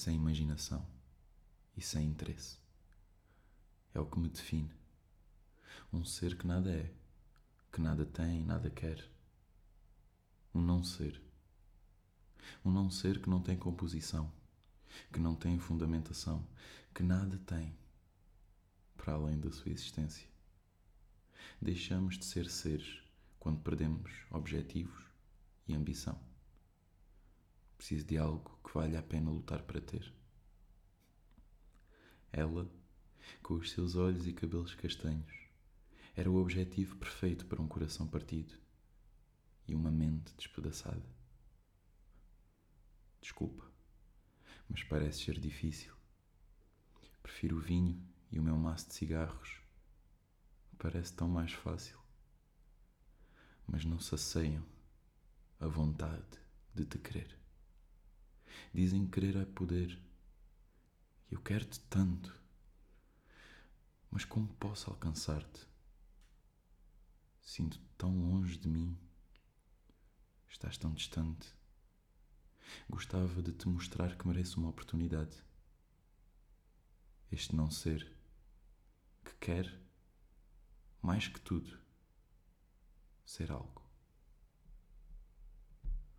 sem imaginação e sem interesse. É o que me define. Um ser que nada é, que nada tem nada quer. Um não ser. Um não ser que não tem composição, que não tem fundamentação, que nada tem para além da sua existência. Deixamos de ser seres quando perdemos objetivos e ambição. Preciso de algo que valha a pena lutar para ter. Ela, com os seus olhos e cabelos castanhos, era o objetivo perfeito para um coração partido e uma mente despedaçada. Desculpa, mas parece ser difícil. Prefiro o vinho e o meu maço de cigarros. Parece tão mais fácil. Mas não saceiam a vontade de te querer. Dizem que querer é poder. Eu quero-te tanto. Mas como posso alcançar-te? Sinto tão longe de mim. Estás tão distante. Gostava de te mostrar que mereço uma oportunidade. Este não ser que quer, mais que tudo, ser algo.